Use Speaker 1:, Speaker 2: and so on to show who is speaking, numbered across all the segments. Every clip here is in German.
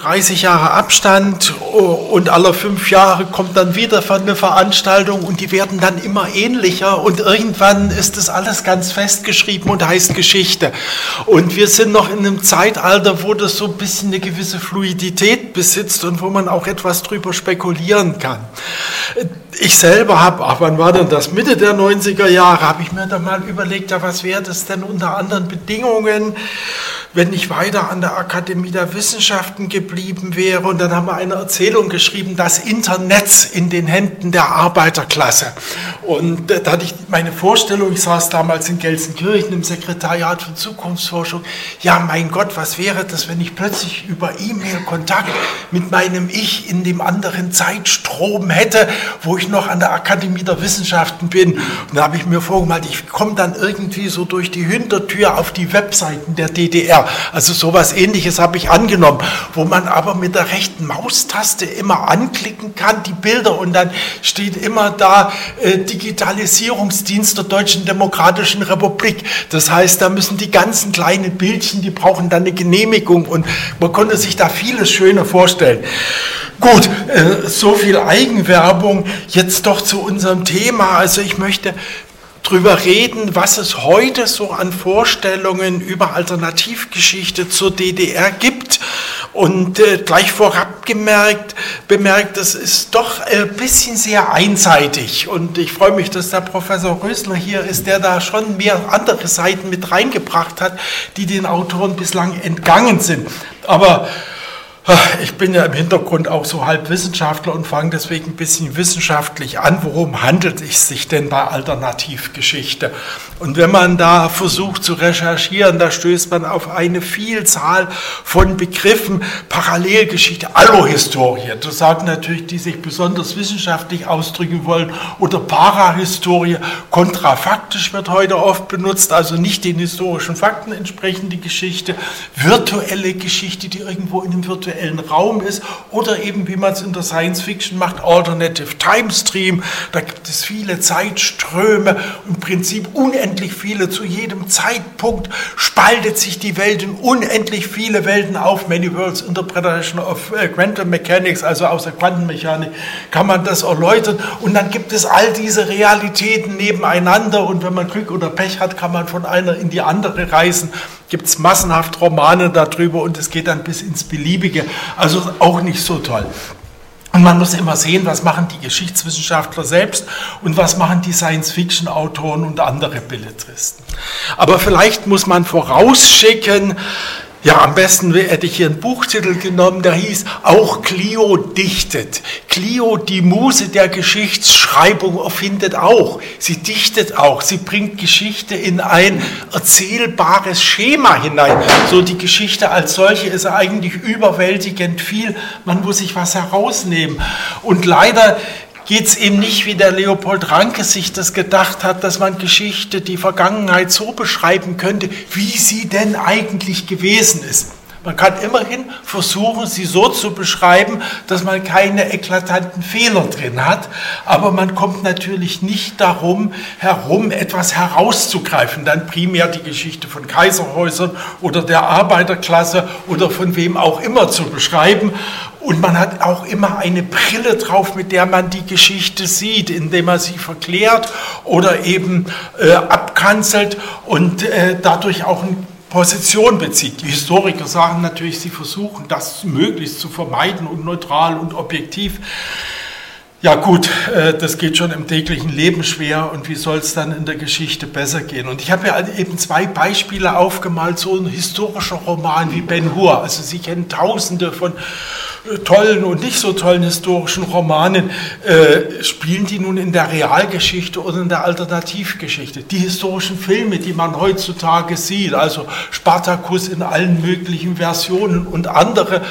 Speaker 1: 30 Jahre Abstand und alle fünf Jahre kommt dann wieder eine Veranstaltung und die werden dann immer ähnlicher und irgendwann ist das alles ganz festgeschrieben und heißt Geschichte. Und wir sind noch in einem Zeitalter, wo das so ein bisschen eine gewisse Fluidität besitzt und wo man auch etwas drüber spekulieren kann. Ich selber habe, ach wann war denn das, Mitte der 90er Jahre, habe ich mir dann mal überlegt, ja was wäre das denn unter anderen Bedingungen, wenn ich weiter an der Akademie der Wissenschaften geblieben wäre. Und dann haben wir eine Erzählung geschrieben, das Internet in den Händen der Arbeiterklasse. Und da hatte ich meine Vorstellung, ich saß damals in Gelsenkirchen im Sekretariat für Zukunftsforschung. Ja, mein Gott, was wäre das, wenn ich plötzlich über E-Mail Kontakt mit meinem Ich in dem anderen Zeitstrom hätte, wo ich noch an der Akademie der Wissenschaften bin. Und da habe ich mir vorgemalt, ich komme dann irgendwie so durch die Hintertür auf die Webseiten der DDR. Also sowas ähnliches habe ich angenommen, wo man aber mit der rechten Maustaste immer anklicken kann, die Bilder, und dann steht immer da äh, Digitalisierungsdienst der Deutschen Demokratischen Republik. Das heißt, da müssen die ganzen kleinen Bildchen, die brauchen dann eine Genehmigung und man konnte sich da vieles Schöne vorstellen. Gut, äh, so viel Eigenwerbung. Jetzt doch zu unserem Thema. Also ich möchte drüber reden, was es heute so an Vorstellungen über Alternativgeschichte zur DDR gibt. Und äh, gleich vorab gemerkt, bemerkt, das ist doch ein bisschen sehr einseitig. Und ich freue mich, dass der Professor Rösler hier ist, der da schon mehr andere Seiten mit reingebracht hat, die den Autoren bislang entgangen sind. Aber ich bin ja im Hintergrund auch so halb Wissenschaftler und fange deswegen ein bisschen wissenschaftlich an. Worum handelt es sich denn bei Alternativgeschichte? Und wenn man da versucht zu recherchieren, da stößt man auf eine Vielzahl von Begriffen. Parallelgeschichte, Allohistorie, das sagen natürlich, die sich besonders wissenschaftlich ausdrücken wollen, oder Parahistorie, kontrafaktisch wird heute oft benutzt, also nicht den historischen Fakten entsprechende Geschichte, virtuelle Geschichte, die irgendwo in einem virtuellen virtuellen Raum ist oder eben, wie man es in der Science Fiction macht, Alternative Time Stream. Da gibt es viele Zeitströme, im Prinzip unendlich viele. Zu jedem Zeitpunkt spaltet sich die Welt in unendlich viele Welten auf. Many Worlds Interpretation of äh, Quantum Mechanics, also aus der Quantenmechanik, kann man das erläutern. Und dann gibt es all diese Realitäten nebeneinander und wenn man Glück oder Pech hat, kann man von einer in die andere reisen gibt es massenhaft Romane darüber und es geht dann bis ins Beliebige. Also auch nicht so toll. Und man muss immer sehen, was machen die Geschichtswissenschaftler selbst und was machen die Science-Fiction-Autoren und andere Belletristen. Aber vielleicht muss man vorausschicken, ja, am besten hätte ich hier einen Buchtitel genommen, der hieß Auch Clio dichtet. Clio, die Muse der Geschichtsschreibung, erfindet auch. Sie dichtet auch. Sie bringt Geschichte in ein erzählbares Schema hinein. So die Geschichte als solche ist eigentlich überwältigend viel. Man muss sich was herausnehmen. Und leider geht es eben nicht, wie der Leopold Ranke sich das gedacht hat, dass man Geschichte, die Vergangenheit so beschreiben könnte, wie sie denn eigentlich gewesen ist. Man kann immerhin versuchen, sie so zu beschreiben, dass man keine eklatanten Fehler drin hat, aber man kommt natürlich nicht darum herum, etwas herauszugreifen, dann primär die Geschichte von Kaiserhäusern oder der Arbeiterklasse oder von wem auch immer zu beschreiben und man hat auch immer eine Brille drauf, mit der man die Geschichte sieht, indem man sie verklärt oder eben äh, abkanzelt und äh, dadurch auch eine Position bezieht. Die Historiker sagen natürlich, sie versuchen das möglichst zu vermeiden und neutral und objektiv. Ja gut, äh, das geht schon im täglichen Leben schwer und wie soll es dann in der Geschichte besser gehen? Und ich habe ja eben zwei Beispiele aufgemalt, so ein historischer Roman wie Ben Hur. Also Sie kennen tausende von tollen und nicht so tollen historischen Romanen. Äh, spielen die nun in der Realgeschichte oder in der Alternativgeschichte? Die historischen Filme, die man heutzutage sieht, also Spartacus in allen möglichen Versionen und andere,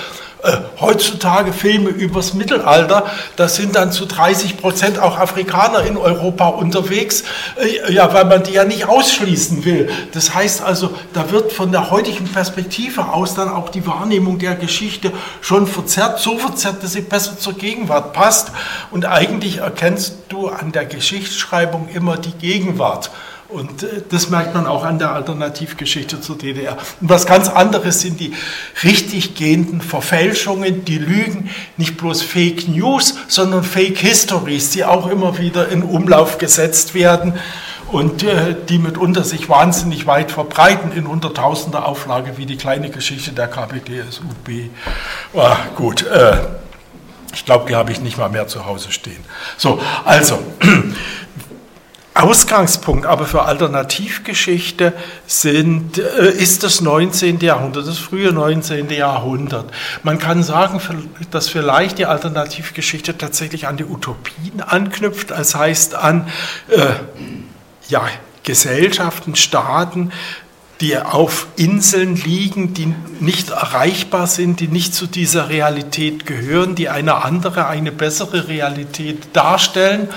Speaker 1: äh, heutzutage Filme übers Mittelalter, da sind dann zu 30 Prozent auch Afrikaner in Europa unterwegs, äh, ja, weil man die ja nicht ausschließen will. Das heißt also, da wird von der heutigen Perspektive aus dann auch die Wahrnehmung der Geschichte schon verzerrt, so verzerrt, dass sie besser zur Gegenwart passt. Und eigentlich erkennst du an der Geschichtsschreibung immer die Gegenwart Und äh, das merkt man auch an der Alternativgeschichte zur DDR. Und was ganz anderes sind die richtig gehenden Verfälschungen, die Lügen, nicht bloß Fake News, sondern Fake Histories, die auch immer wieder in Umlauf gesetzt werden und äh, die mitunter sich wahnsinnig weit verbreiten in hunderttausender Auflage, wie die kleine Geschichte der KPDSUB. Ah, gut, äh, ich glaube, die habe ich nicht mal mehr zu Hause stehen. So, also, Ausgangspunkt aber für Alternativgeschichte sind, äh, ist das 19. Jahrhundert, das frühe 19. Jahrhundert. Man kann sagen, dass vielleicht die Alternativgeschichte tatsächlich an die Utopien anknüpft, das heißt an äh, ja, Gesellschaften, Staaten, die auf Inseln liegen, die nicht erreichbar sind, die nicht zu dieser Realität gehören, die eine andere, eine bessere Realität darstellen.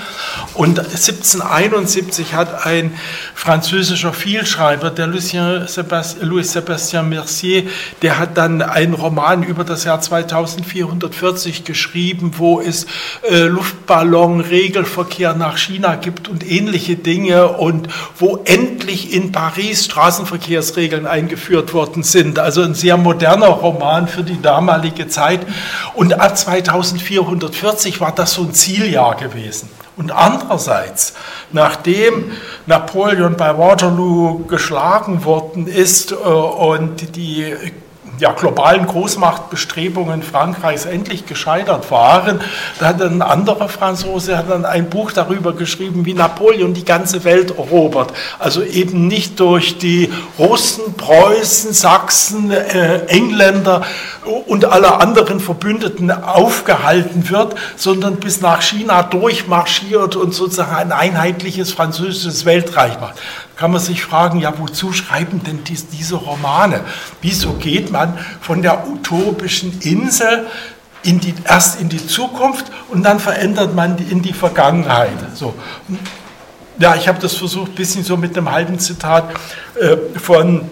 Speaker 1: Und 1771 hat ein französischer Vielschreiber, der Lucien Sébastien, Louis Sébastien Mercier, der hat dann einen Roman über das Jahr 2440 geschrieben, wo es äh, Luftballon, Regelverkehr nach China gibt und ähnliche Dinge und wo endlich in Paris Straßenverkehr Verkehrsregeln eingeführt worden sind. Also ein sehr moderner Roman für die damalige Zeit. Und ab 2440 war das so ein Zieljahr gewesen. Und andererseits, nachdem Napoleon bei Waterloo geschlagen worden ist äh, und die ja, globalen Großmachtbestrebungen Frankreichs endlich gescheitert waren. Da hat ein anderer Franzose hat dann ein Buch darüber geschrieben, wie Napoleon die ganze Welt erobert. Also eben nicht durch die Russen, Preußen, Sachsen, äh, Engländer und alle anderen Verbündeten aufgehalten wird, sondern bis nach China durchmarschiert und sozusagen ein einheitliches französisches Weltreich macht kann man sich fragen, ja, wozu schreiben denn dies, diese Romane? Wieso geht man von der utopischen Insel in die, erst in die Zukunft und dann verändert man die in die Vergangenheit? So. Ja, ich habe das versucht, ein bisschen so mit einem halben Zitat äh, von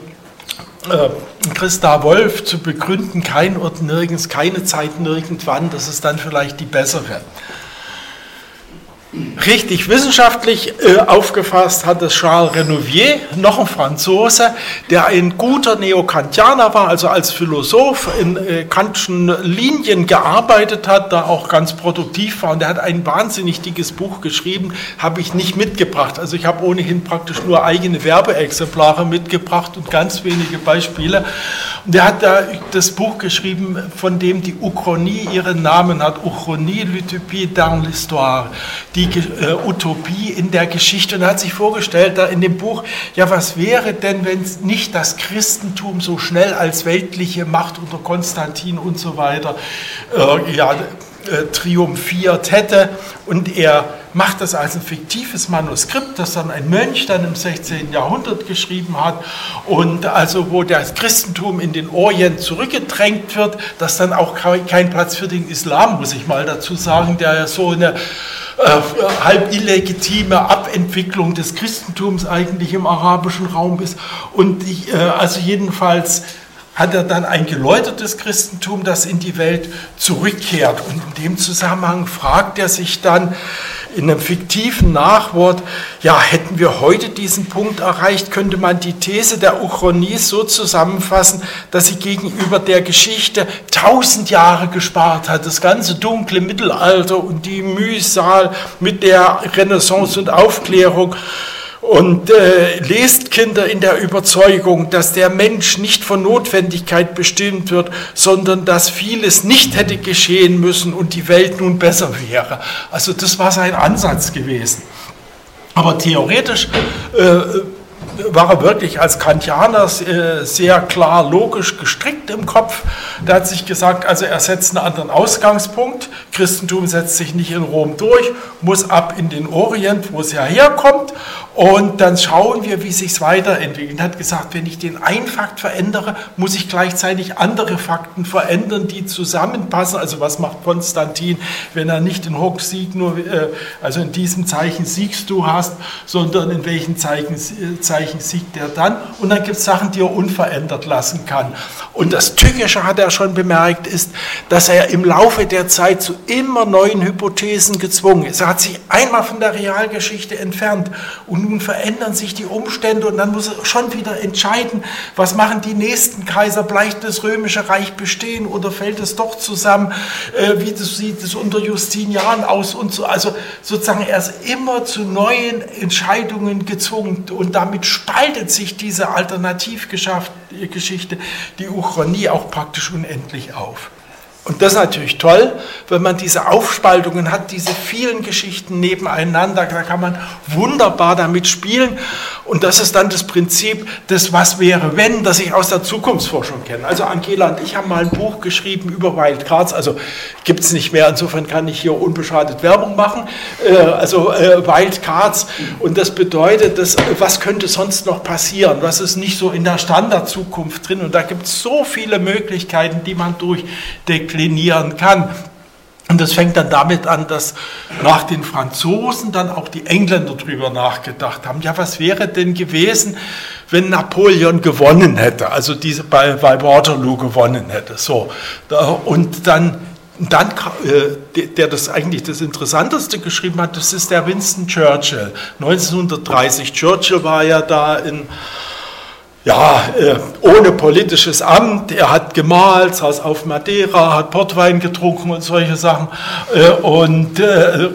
Speaker 1: äh, Christa Wolf zu begründen, kein Ort nirgends, keine Zeit nirgendwann, das ist dann vielleicht die bessere. Richtig wissenschaftlich äh, aufgefasst hat es Charles Renouvier, noch ein Franzose, der ein guter Neokantianer war, also als Philosoph in äh, kantischen Linien gearbeitet hat, da auch ganz produktiv war. Und der hat ein wahnsinnig dickes Buch geschrieben, habe ich nicht mitgebracht. Also ich habe ohnehin praktisch nur eigene Werbeexemplare mitgebracht und ganz wenige Beispiele. Und der hat da das Buch geschrieben, von dem die Uchronie ihren Namen hat, Uchronie, l'utopie dans l'histoire. Die die äh, Utopie in der Geschichte. Und hat sich vorgestellt, da in dem Buch, ja, was wäre denn, wenn nicht das Christentum so schnell als weltliche Macht unter Konstantin und so weiter äh, ja, äh, triumphiert hätte? Und er macht das als ein fiktives Manuskript, das dann ein Mönch dann im 16. Jahrhundert geschrieben hat und also wo das Christentum in den Orient zurückgedrängt wird, dass dann auch kein Platz für den Islam, muss ich mal dazu sagen, der ja so eine äh, halb illegitime Abentwicklung des Christentums eigentlich im arabischen Raum ist. Und ich, äh, also jedenfalls hat er dann ein geläutertes Christentum, das in die Welt zurückkehrt. Und in dem Zusammenhang fragt er sich dann, in einem fiktiven Nachwort, ja, hätten wir heute diesen Punkt erreicht, könnte man die These der Uchronie so zusammenfassen, dass sie gegenüber der Geschichte tausend Jahre gespart hat. Das ganze dunkle Mittelalter und die Mühsal mit der Renaissance und Aufklärung und äh, lest Kinder in der Überzeugung, dass der Mensch nicht von Notwendigkeit bestimmt wird, sondern dass vieles nicht hätte geschehen müssen und die Welt nun besser wäre. Also das war sein Ansatz gewesen. Aber theoretisch äh, war er wirklich als Kantianer äh, sehr klar logisch gestrickt im Kopf. Der hat sich gesagt, also er setzt einen anderen Ausgangspunkt. Christentum setzt sich nicht in Rom durch, muss ab in den Orient, wo es ja herkommt. Und dann schauen wir, wie sich es weiterentwickelt. Er hat gesagt, wenn ich den einen Fakt verändere, muss ich gleichzeitig andere Fakten verändern, die zusammenpassen. Also was macht Konstantin, wenn er nicht in Hock Sieg nur, äh, also in diesem Zeichen siegst du hast, sondern in welchen Zeichen, äh, Zeichen siegt er dann? Und dann gibt es Sachen, die er unverändert lassen kann. Und das Tückische hat er schon bemerkt, ist, dass er im Laufe der Zeit zu immer neuen Hypothesen gezwungen ist. Er hat sich einmal von der Realgeschichte entfernt und nun verändern sich die Umstände und dann muss er schon wieder entscheiden, was machen die nächsten Kaiser, bleibt das römische Reich bestehen oder fällt es doch zusammen, äh, wie das sieht es unter Justinian aus und so. Also sozusagen er ist immer zu neuen Entscheidungen gezwungen und damit spaltet sich diese Alternativgeschichte, die Uchronie auch praktisch unendlich auf. Und das ist natürlich toll, wenn man diese Aufspaltungen hat, diese vielen Geschichten nebeneinander, da kann man wunderbar damit spielen. Und das ist dann das Prinzip des Was wäre wenn, das ich aus der Zukunftsforschung kenne. Also Angela und ich haben mal ein Buch geschrieben über Wildcards, also gibt es nicht mehr, insofern kann ich hier unbeschadet Werbung machen. Äh, also äh, Wildcards und das bedeutet, dass, was könnte sonst noch passieren, was ist nicht so in der Standardzukunft drin und da gibt es so viele Möglichkeiten, die man durchdeklinieren kann. Und das fängt dann damit an, dass nach den Franzosen dann auch die Engländer darüber nachgedacht haben. Ja, was wäre denn gewesen, wenn Napoleon gewonnen hätte, also diese bei, bei Waterloo gewonnen hätte. So. Und dann, dann äh, der das eigentlich das Interessanteste geschrieben hat, das ist der Winston Churchill. 1930. Churchill war ja da in ja, äh, ohne politisches Amt. Er hat gemalt, saß auf Madeira, hat Portwein getrunken und solche Sachen äh, und äh,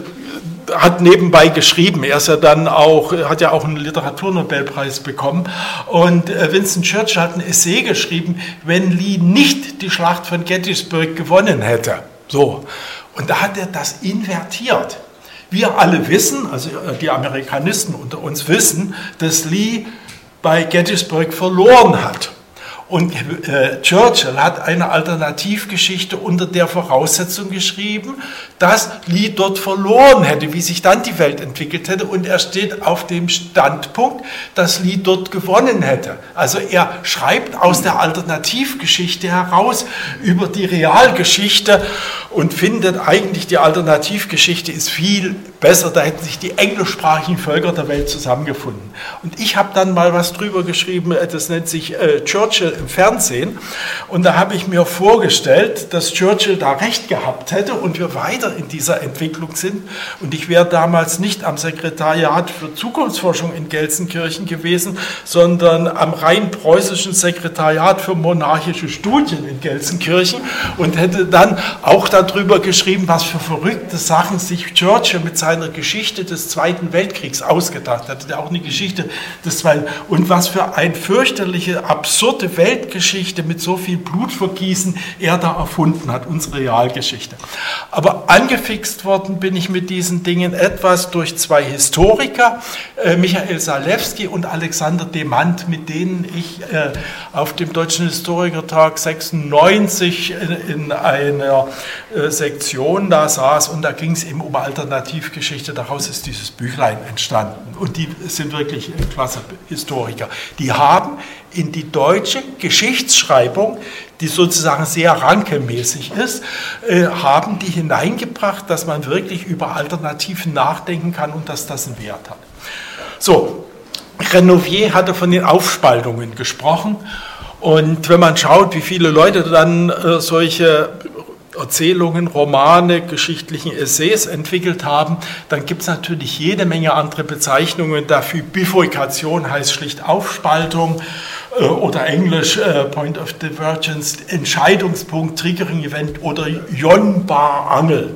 Speaker 1: hat nebenbei geschrieben. Er ist ja dann auch, hat ja auch einen Literaturnobelpreis bekommen. Und Winston Churchill hat ein Essay geschrieben, wenn Lee nicht die Schlacht von Gettysburg gewonnen hätte. So. Und da hat er das invertiert. Wir alle wissen, also die Amerikanisten unter uns wissen, dass Lee bei Gettysburg verloren hat. Und äh, Churchill hat eine Alternativgeschichte unter der Voraussetzung geschrieben, dass Lee dort verloren hätte, wie sich dann die Welt entwickelt hätte. Und er steht auf dem Standpunkt, dass Lee dort gewonnen hätte. Also er schreibt aus der Alternativgeschichte heraus über die Realgeschichte und findet eigentlich, die Alternativgeschichte ist viel besser. Da hätten sich die englischsprachigen Völker der Welt zusammengefunden. Und ich habe dann mal was drüber geschrieben, das nennt sich äh, Churchill im Fernsehen. Und da habe ich mir vorgestellt, dass Churchill da recht gehabt hätte und wir weiter in dieser Entwicklung sind. Und ich wäre damals nicht am Sekretariat für Zukunftsforschung in Gelsenkirchen gewesen, sondern am rein preußischen Sekretariat für monarchische Studien in Gelsenkirchen und hätte dann auch darüber geschrieben, was für verrückte Sachen sich Churchill mit seiner Geschichte des Zweiten Weltkriegs ausgedacht hat. Er hat auch eine Geschichte des Zweiten und was für eine fürchterliche, absurde Welt Weltgeschichte mit so viel Blutvergießen er da erfunden hat, unsere Realgeschichte. Aber angefixt worden bin ich mit diesen Dingen etwas durch zwei Historiker, äh, Michael Salewski und Alexander Demand, mit denen ich äh, auf dem Deutschen Historikertag 96 in einer äh, Sektion da saß und da ging es eben um Alternativgeschichte. Daraus ist dieses Büchlein entstanden und die sind wirklich klasse Historiker. Die haben in die deutsche Geschichtsschreibung, die sozusagen sehr rankemäßig ist, äh, haben die hineingebracht, dass man wirklich über Alternativen nachdenken kann und dass das einen Wert hat. So, Renovier hatte von den Aufspaltungen gesprochen. Und wenn man schaut, wie viele Leute dann äh, solche Erzählungen, Romane, geschichtlichen Essays entwickelt haben, dann gibt es natürlich jede Menge andere Bezeichnungen dafür. Bifurkation heißt schlicht Aufspaltung. Äh, oder Englisch äh, Point of Divergence, Entscheidungspunkt, Triggering Event oder Yon Bar Angel.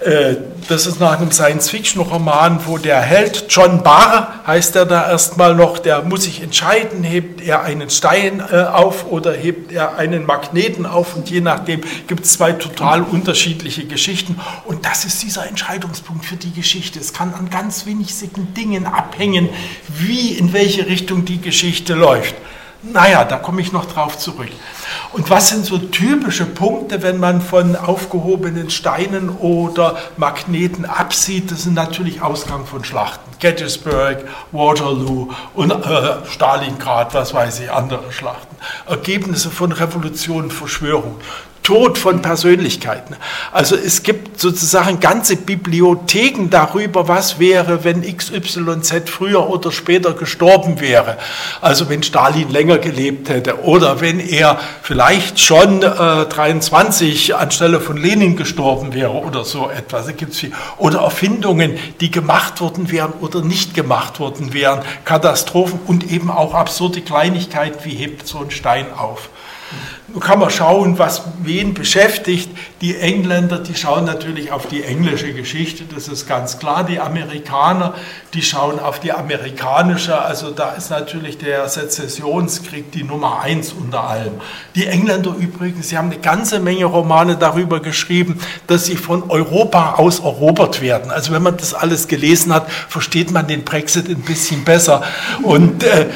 Speaker 1: Äh, das ist nach einem Science-Fiction-Roman, wo der Held John Barr, heißt er da erstmal noch, der muss sich entscheiden, hebt er einen Stein auf oder hebt er einen Magneten auf und je nachdem gibt es zwei total unterschiedliche Geschichten und das ist dieser Entscheidungspunkt für die Geschichte. Es kann an ganz winzigen Dingen abhängen, wie in welche Richtung die Geschichte läuft. Naja, da komme ich noch drauf zurück. Und was sind so typische Punkte, wenn man von aufgehobenen Steinen oder Magneten absieht? Das sind natürlich Ausgang von Schlachten. Gettysburg, Waterloo und äh, Stalingrad, was weiß ich, andere Schlachten. Ergebnisse von Revolutionen, Verschwörung. Tod von Persönlichkeiten. Also es gibt sozusagen ganze Bibliotheken darüber, was wäre, wenn XYZ früher oder später gestorben wäre. Also wenn Stalin länger gelebt hätte oder wenn er vielleicht schon äh, 23 anstelle von Lenin gestorben wäre oder so etwas. Da gibt's. Oder Erfindungen, die gemacht worden wären oder nicht gemacht worden wären. Katastrophen und eben auch absurde Kleinigkeiten, wie hebt so ein Stein auf. Kann man schauen, was wen beschäftigt. Die Engländer, die schauen natürlich auf die englische Geschichte, das ist ganz klar. Die Amerikaner, die schauen auf die amerikanische. Also da ist natürlich der Sezessionskrieg die Nummer eins unter allem. Die Engländer übrigens, sie haben eine ganze Menge Romane darüber geschrieben, dass sie von Europa aus erobert werden. Also wenn man das alles gelesen hat, versteht man den Brexit ein bisschen besser. Und äh,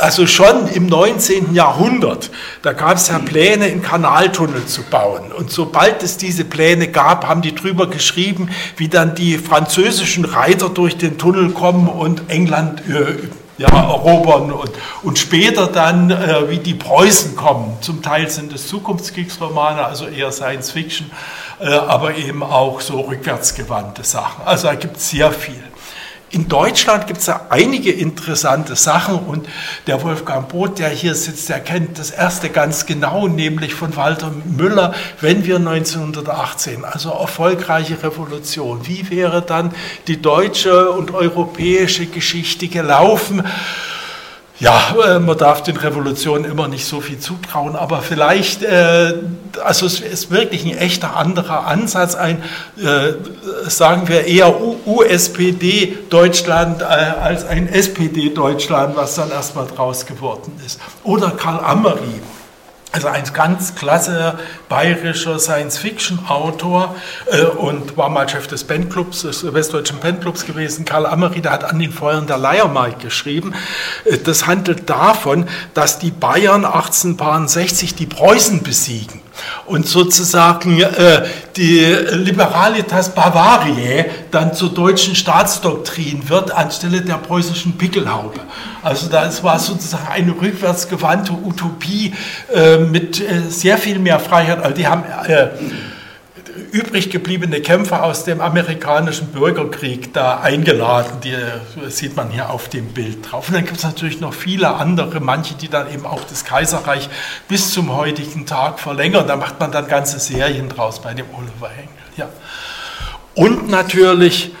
Speaker 1: also schon im 19. Jahrhundert, da gab es ja Pläne, einen Kanaltunnel zu bauen. Und sobald es diese Pläne gab, haben die drüber geschrieben, wie dann die französischen Reiter durch den Tunnel kommen und England äh, ja, erobern und, und später dann, äh, wie die Preußen kommen. Zum Teil sind es Zukunftskriegsromane, also eher Science Fiction, äh, aber eben auch so rückwärtsgewandte Sachen. Also da gibt es sehr viel. In Deutschland gibt es da einige interessante Sachen und der Wolfgang Both, der hier sitzt, der kennt das erste ganz genau, nämlich von Walter Müller, wenn wir 1918, also erfolgreiche Revolution, wie wäre dann die deutsche und europäische Geschichte gelaufen? Ja, äh, man darf den Revolutionen immer nicht so viel zutrauen, aber vielleicht, äh, also es ist wirklich ein echter anderer Ansatz, ein, äh, sagen wir eher USPD Deutschland als ein SPD Deutschland, was dann erstmal draus geworden ist. Oder Karl Ammery also ein ganz klasse bayerischer Science-Fiction-Autor äh, und war mal Chef des Bandclubs, des Westdeutschen Bandclubs gewesen. Karl Amery, der hat an den Feuern der Leiermark geschrieben. Äh, das handelt davon, dass die Bayern 1860 die Preußen besiegen und sozusagen äh, die Liberalitas Bavariae dann zur deutschen Staatsdoktrin wird anstelle der preußischen Pickelhaube. Also das war sozusagen eine rückwärtsgewandte Utopie äh, mit äh, sehr viel mehr Freiheit. Also die haben äh, übrig gebliebene Kämpfer aus dem amerikanischen Bürgerkrieg da eingeladen. Die sieht man hier auf dem Bild drauf. Und dann gibt es natürlich noch viele andere, manche, die dann eben auch das Kaiserreich bis zum heutigen Tag verlängern. Da macht man dann ganze Serien draus bei dem Oliver Engel. Ja. Und natürlich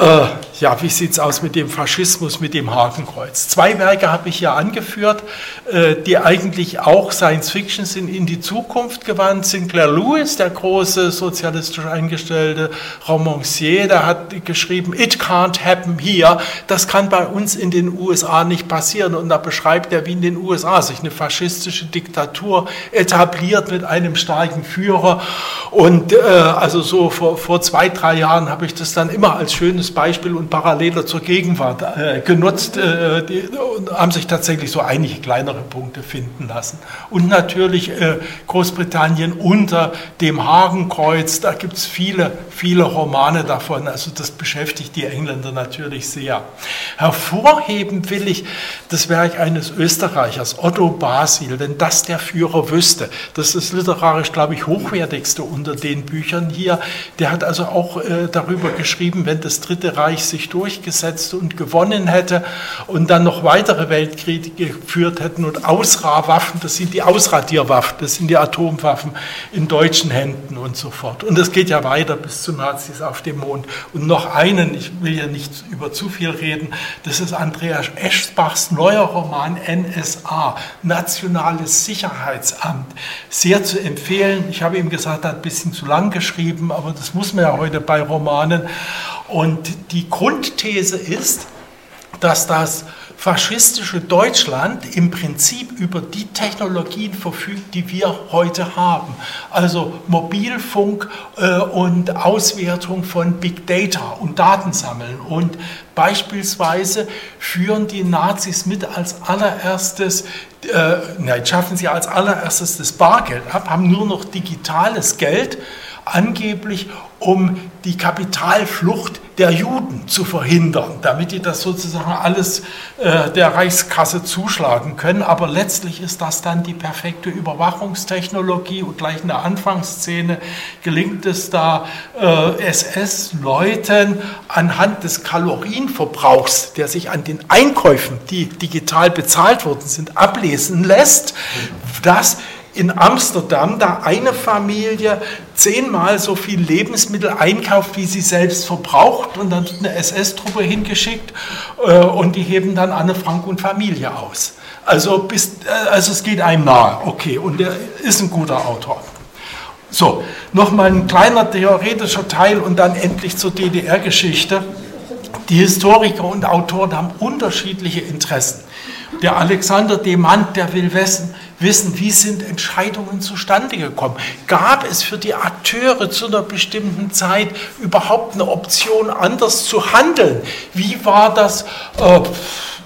Speaker 1: äh, ja, wie sieht es aus mit dem Faschismus, mit dem Hakenkreuz? Zwei Werke habe ich hier angeführt, äh, die eigentlich auch Science Fiction sind, in die Zukunft gewandt. Sinclair Lewis, der große sozialistisch eingestellte Romancier, der hat geschrieben, It can't happen here. Das kann bei uns in den USA nicht passieren. Und da beschreibt er, wie in den USA sich eine faschistische Diktatur etabliert mit einem starken Führer. Und äh, also so vor, vor zwei, drei Jahren habe ich das dann immer als schönes schönes Beispiel und paralleler zur Gegenwart äh, genutzt äh, die, und haben sich tatsächlich so einige kleinere Punkte finden lassen. Und natürlich äh, Großbritannien unter dem Hagenkreuz, da gibt es viele, viele Romane davon, also das beschäftigt die Engländer natürlich sehr. Hervorheben will ich das Werk eines Österreichers, Otto Basil, wenn das der Führer wüsste. Das ist literarisch, glaube ich, hochwertigste unter den Büchern hier. Der hat also auch äh, darüber geschrieben, wenn das dritte Dritte Reich sich durchgesetzt und gewonnen hätte und dann noch weitere Weltkriege geführt hätten und Ausrahrwaffen, das sind die Ausradierwaffen, das sind die Atomwaffen in deutschen Händen und so fort. Und das geht ja weiter bis zu Nazis auf dem Mond. Und noch einen, ich will ja nicht über zu viel reden, das ist Andreas Eschbachs neuer Roman NSA, Nationales Sicherheitsamt. Sehr zu empfehlen. Ich habe ihm gesagt, er hat ein bisschen zu lang geschrieben, aber das muss man ja heute bei Romanen. Und die Grundthese ist, dass das faschistische Deutschland im Prinzip über die Technologien verfügt, die wir heute haben. Also Mobilfunk äh, und Auswertung von Big Data und Datensammeln. Und beispielsweise führen die Nazis mit als allererstes, äh, nein, schaffen sie als allererstes das Bargeld ab, haben nur noch digitales Geld angeblich um die Kapitalflucht der Juden zu verhindern, damit die das sozusagen alles äh, der Reichskasse zuschlagen können. Aber letztlich ist das dann die perfekte Überwachungstechnologie und gleich in der Anfangsszene gelingt es da äh, SS-Leuten anhand des Kalorienverbrauchs, der sich an den Einkäufen, die digital bezahlt worden sind, ablesen lässt, dass in Amsterdam da eine Familie zehnmal so viel Lebensmittel einkauft, wie sie selbst verbraucht und dann wird eine SS-Truppe hingeschickt äh, und die heben dann Anne Frank und Familie aus. Also, bis, äh, also es geht einem nahe, okay, und er ist ein guter Autor. So, nochmal ein kleiner theoretischer Teil und dann endlich zur DDR-Geschichte. Die Historiker und Autoren haben unterschiedliche Interessen. Der Alexander Demand, der will wissen, wissen, wie sind Entscheidungen zustande gekommen. Gab es für die Akteure zu einer bestimmten Zeit überhaupt eine Option, anders zu handeln? Wie war das äh,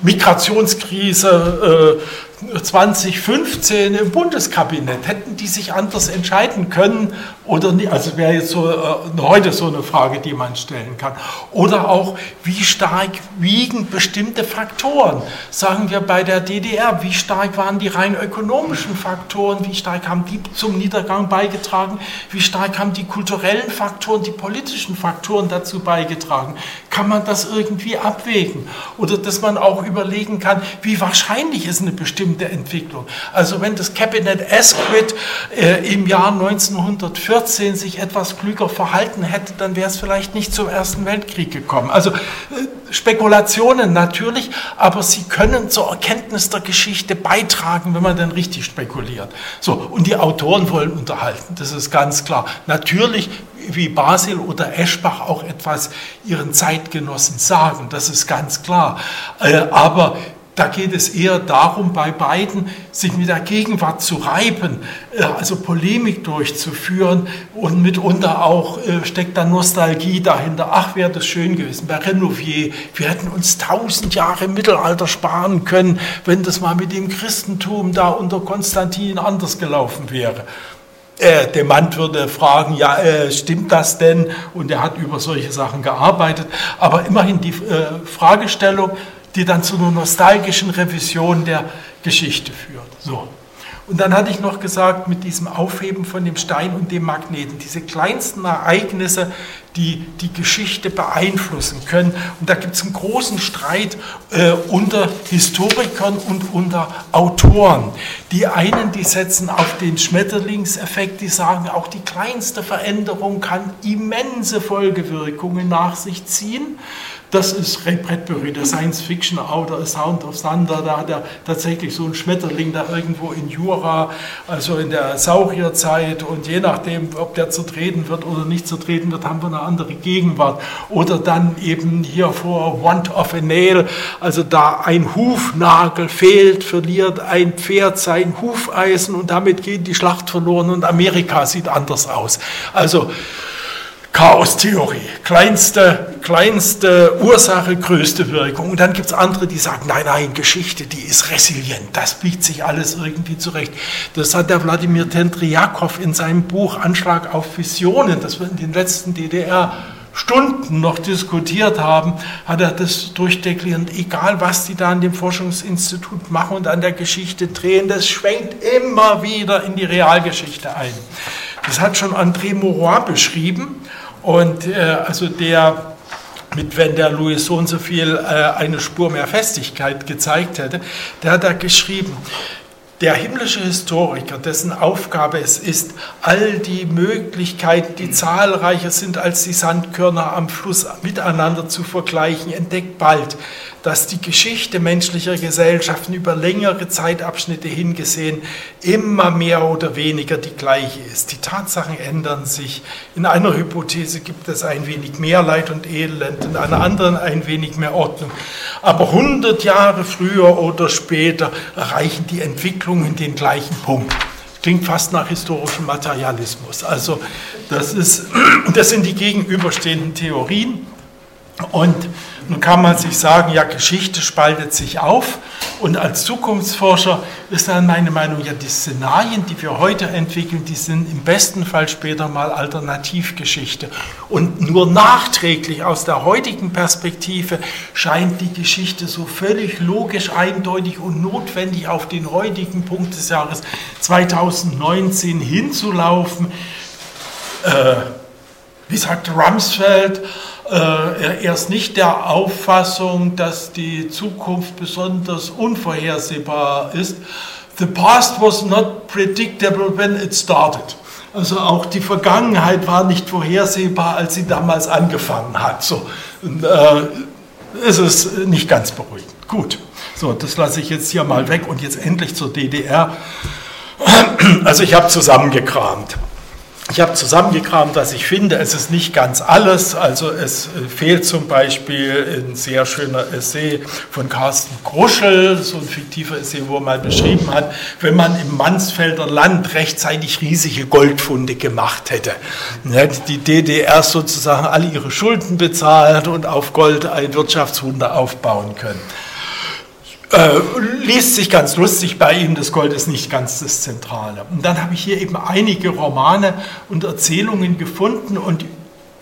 Speaker 1: Migrationskrise? Äh, 2015 im Bundeskabinett. Hätten die sich anders entscheiden können oder nicht? Also wäre jetzt so, äh, heute so eine Frage, die man stellen kann. Oder auch, wie stark wiegen bestimmte Faktoren? Sagen wir bei der DDR, wie stark waren die rein ökonomischen Faktoren? Wie stark haben die zum Niedergang beigetragen? Wie stark haben die kulturellen Faktoren, die politischen Faktoren dazu beigetragen? Kann man das irgendwie abwägen? Oder dass man auch überlegen kann, wie wahrscheinlich ist eine bestimmte Entwicklung? Also wenn das Cabinet Asquith äh, im Jahr 1940 14 sich etwas klüger verhalten hätte, dann wäre es vielleicht nicht zum Ersten Weltkrieg gekommen. Also äh, Spekulationen natürlich, aber sie können zur Erkenntnis der Geschichte beitragen, wenn man dann richtig spekuliert. So, und die Autoren wollen unterhalten, das ist ganz klar. Natürlich wie Basil oder Eschbach auch etwas ihren Zeitgenossen sagen, das ist ganz klar. Äh, aber da geht es eher darum, bei beiden sich mit der Gegenwart zu reiben, äh, also Polemik durchzuführen und mitunter auch äh, steckt da Nostalgie dahinter. Ach, wäre das schön gewesen bei Renouvier. Wir hätten uns tausend Jahre im Mittelalter sparen können, wenn das mal mit dem Christentum da unter Konstantin anders gelaufen wäre. Äh, der Mann würde fragen, ja, äh, stimmt das denn? Und er hat über solche Sachen gearbeitet. Aber immerhin die äh, Fragestellung, die dann zu einer nostalgischen Revision der Geschichte führt. So. Und dann hatte ich noch gesagt, mit diesem Aufheben von dem Stein und dem Magneten, diese kleinsten Ereignisse, die die Geschichte beeinflussen können. Und da gibt es einen großen Streit äh, unter Historikern und unter Autoren. Die einen, die setzen auf den Schmetterlingseffekt, die sagen, auch die kleinste Veränderung kann immense Folgewirkungen nach sich ziehen. Das ist Ray Bradbury, der Science-Fiction-Autor, Sound of Thunder. Da hat er tatsächlich so einen Schmetterling da irgendwo in Jura, also in der Saurierzeit. Und je nachdem, ob der zertreten wird oder nicht zertreten wird, haben wir eine andere Gegenwart. Oder dann eben hier vor Want of a Nail, also da ein Hufnagel fehlt, verliert ein Pferd sein Hufeisen und damit geht die Schlacht verloren und Amerika sieht anders aus. Also Chaostheorie, kleinste, kleinste Ursache, größte Wirkung. Und dann gibt es andere, die sagen, nein, nein, Geschichte, die ist resilient, das biegt sich alles irgendwie zurecht. Das hat der Wladimir Tendriakow in seinem Buch Anschlag auf Visionen, das wir in den letzten DDR Stunden noch diskutiert haben, hat er das durchdekliniert. Egal, was die da an dem Forschungsinstitut machen und an der Geschichte drehen, das schwenkt immer wieder in die Realgeschichte ein. Das hat schon André Mauroy beschrieben. Und äh, also der, mit wenn der Louis so und so viel äh, eine Spur mehr Festigkeit gezeigt hätte, der hat da geschrieben, der himmlische Historiker, dessen Aufgabe es ist, all die Möglichkeiten, die zahlreicher sind als die Sandkörner am Fluss, miteinander zu vergleichen, entdeckt bald, dass die Geschichte menschlicher Gesellschaften über längere Zeitabschnitte hingesehen immer mehr oder weniger die gleiche ist. Die Tatsachen ändern sich. In einer Hypothese gibt es ein wenig mehr Leid und Elend, in einer anderen ein wenig mehr Ordnung. Aber 100 Jahre früher oder später erreichen die Entwicklungen den gleichen Punkt. Klingt fast nach historischem Materialismus. Also das, ist, das sind die gegenüberstehenden Theorien. Und nun kann man sich sagen, ja, Geschichte spaltet sich auf. Und als Zukunftsforscher ist dann meine Meinung, ja, die Szenarien, die wir heute entwickeln, die sind im besten Fall später mal Alternativgeschichte. Und nur nachträglich aus der heutigen Perspektive scheint die Geschichte so völlig logisch, eindeutig und notwendig auf den heutigen Punkt des Jahres 2019 hinzulaufen. Äh, wie sagt Rumsfeld, er ist nicht der Auffassung, dass die Zukunft besonders unvorhersehbar ist. The past was not predictable when it started. Also auch die Vergangenheit war nicht vorhersehbar, als sie damals angefangen hat. So, äh, es ist nicht ganz beruhigend. Gut, so, das lasse ich jetzt hier mal weg und jetzt endlich zur DDR. Also ich habe zusammengekramt. Ich habe zusammengekramt, was ich finde. Es ist nicht ganz alles. Also es äh, fehlt zum Beispiel ein sehr schöner Essay von Carsten Gruschel, so ein fiktiver Essay, wo er mal beschrieben hat, wenn man im Mansfelder Land rechtzeitig riesige Goldfunde gemacht hätte. Dann hätte die DDR sozusagen alle ihre Schulden bezahlt und auf Gold ein Wirtschaftswunder aufbauen können. Äh, liest sich ganz lustig bei ihm, das Gold ist nicht ganz das Zentrale. Und dann habe ich hier eben einige Romane und Erzählungen gefunden und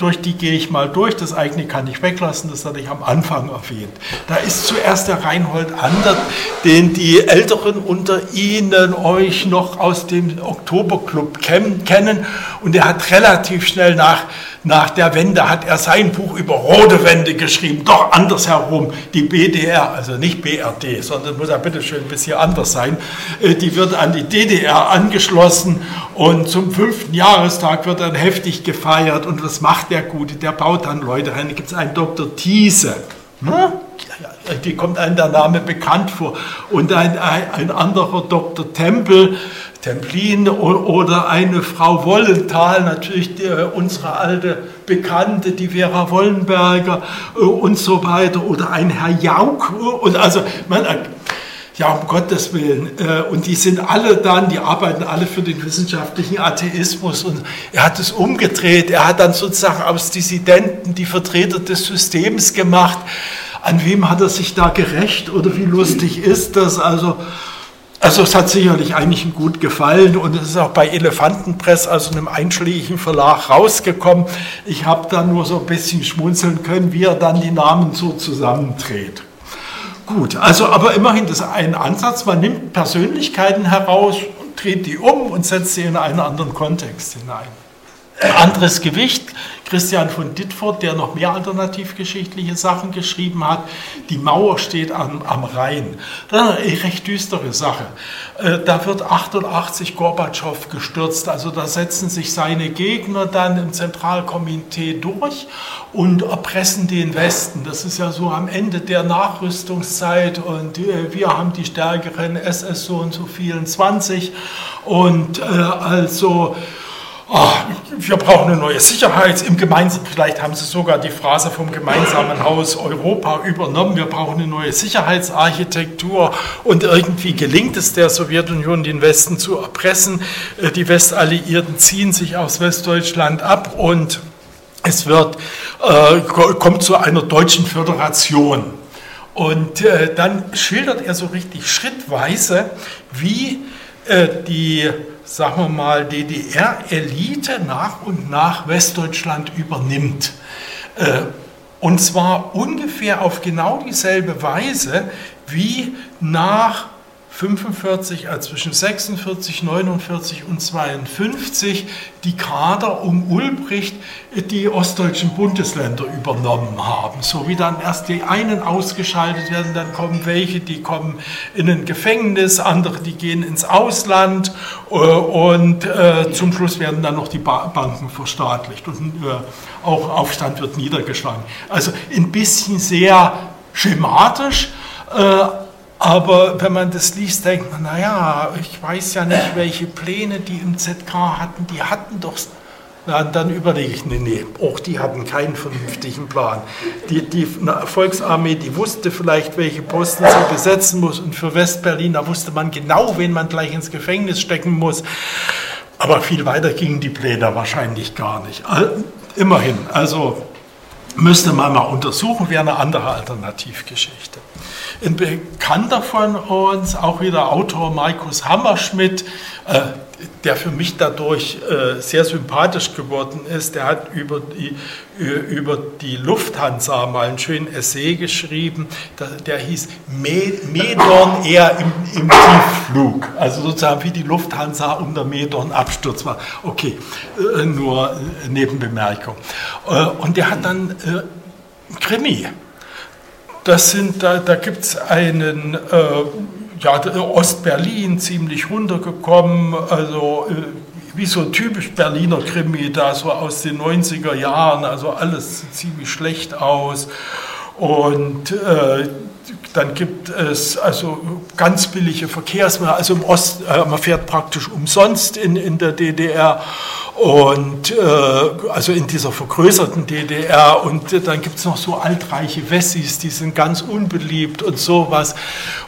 Speaker 1: durch die gehe ich mal durch. Das eigene kann ich weglassen, das hatte ich am Anfang erwähnt. Da ist zuerst der Reinhold Andert, den die Älteren unter Ihnen euch noch aus dem Oktoberclub kennen. Und er hat relativ schnell nach nach der Wende hat er sein Buch über rote Wende geschrieben, doch andersherum. Die BDR, also nicht BRD, sondern muss ja bitte schön ein bisschen anders sein, äh, die wird an die DDR angeschlossen und zum fünften Jahrestag wird dann heftig gefeiert. Und was macht der Gute? Der baut dann Leute rein. Da gibt es einen Dr. Thiese. Hm? Die kommt einem der Name bekannt vor. Und ein, ein, ein anderer Dr. Tempel, Templin oder eine Frau Wollenthal, natürlich die, unsere alte Bekannte, die Vera Wollenberger äh, und so weiter, oder ein Herr Jauk. Und also, man, ja, um Gottes Willen. Äh, und die sind alle dann, die arbeiten alle für den wissenschaftlichen Atheismus. Und er hat es umgedreht. Er hat dann sozusagen aus Dissidenten die Vertreter des Systems gemacht. An wem hat er sich da gerecht oder wie lustig ist das? Also, also es hat sicherlich einigen gut gefallen und es ist auch bei Elefantenpress, also einem einschlägigen Verlag, rausgekommen. Ich habe dann nur so ein bisschen schmunzeln können, wie er dann die Namen so zusammendreht. Gut, also aber immerhin das ist ein Ansatz, man nimmt Persönlichkeiten heraus, dreht die um und setzt sie in einen anderen Kontext hinein. Anderes Gewicht Christian von Dittfurt, der noch mehr alternativgeschichtliche Sachen geschrieben hat. Die Mauer steht am, am Rhein. Das ist eine recht düstere Sache. Äh, da wird 88 Gorbatschow gestürzt. Also da setzen sich seine Gegner dann im Zentralkomitee durch und erpressen den Westen. Das ist ja so am Ende der Nachrüstungszeit und äh, wir haben die stärkeren SS so und so vielen 20 und äh, also oh, wir brauchen eine neue Sicherheit im gemeinsamen, vielleicht haben Sie sogar die Phrase vom gemeinsamen Haus Europa übernommen, wir brauchen eine neue Sicherheitsarchitektur und irgendwie gelingt es der Sowjetunion, den Westen zu erpressen. Äh, die Westalliierten ziehen sich aus Westdeutschland ab und es wird, äh, kommt zu einer deutschen Föderation. Und äh, dann schildert er so richtig schrittweise, wie äh, die sagen wir mal, DDR-Elite nach und nach Westdeutschland übernimmt. Äh, und zwar ungefähr auf genau dieselbe Weise wie nach 45, also zwischen 46, 49 und 52 die Kader um Ulbricht die ostdeutschen Bundesländer übernommen haben. So wie dann erst die einen ausgeschaltet werden, dann kommen welche, die kommen in ein Gefängnis, andere, die gehen ins Ausland äh, und äh, zum Schluss werden dann noch die Banken verstaatlicht und äh, auch Aufstand wird niedergeschlagen. Also ein bisschen sehr schematisch, aber wenn man das liest, denkt man, naja, ich weiß ja nicht, welche Pläne die im ZK hatten. Die hatten doch. Na, dann überlege ich, nee, nee, auch die hatten keinen vernünftigen Plan. Die, die Volksarmee, die wusste vielleicht, welche Posten sie besetzen muss. Und für Westberlin, da wusste man genau, wen man gleich ins Gefängnis stecken muss. Aber viel weiter gingen die Pläne wahrscheinlich gar nicht. Immerhin, also müsste man mal untersuchen, wäre eine andere Alternativgeschichte. Ein Bekannter von uns, auch wieder Autor Markus Hammerschmidt, äh, der für mich dadurch äh, sehr sympathisch geworden ist, der hat über die, über die Lufthansa mal einen schönen Essay geschrieben, der, der hieß Medon eher im, im, Tiefflug, also sozusagen wie die Lufthansa unter Medon Absturz war. Okay, äh, nur Nebenbemerkung. Äh, und der hat dann äh, Krimi. Das sind, da, da gibt es einen ja, Ostberlin ziemlich runtergekommen, also äh, wie so typisch Berliner Krimi, da so aus den 90er Jahren, also alles ziemlich schlecht aus. Und äh, dann gibt es also ganz billige Verkehrsmittel, also im Ost, äh, man fährt praktisch umsonst in, in der DDR und äh, also in dieser vergrößerten DDR und dann gibt es noch so altreiche Wessis, die sind ganz unbeliebt und sowas.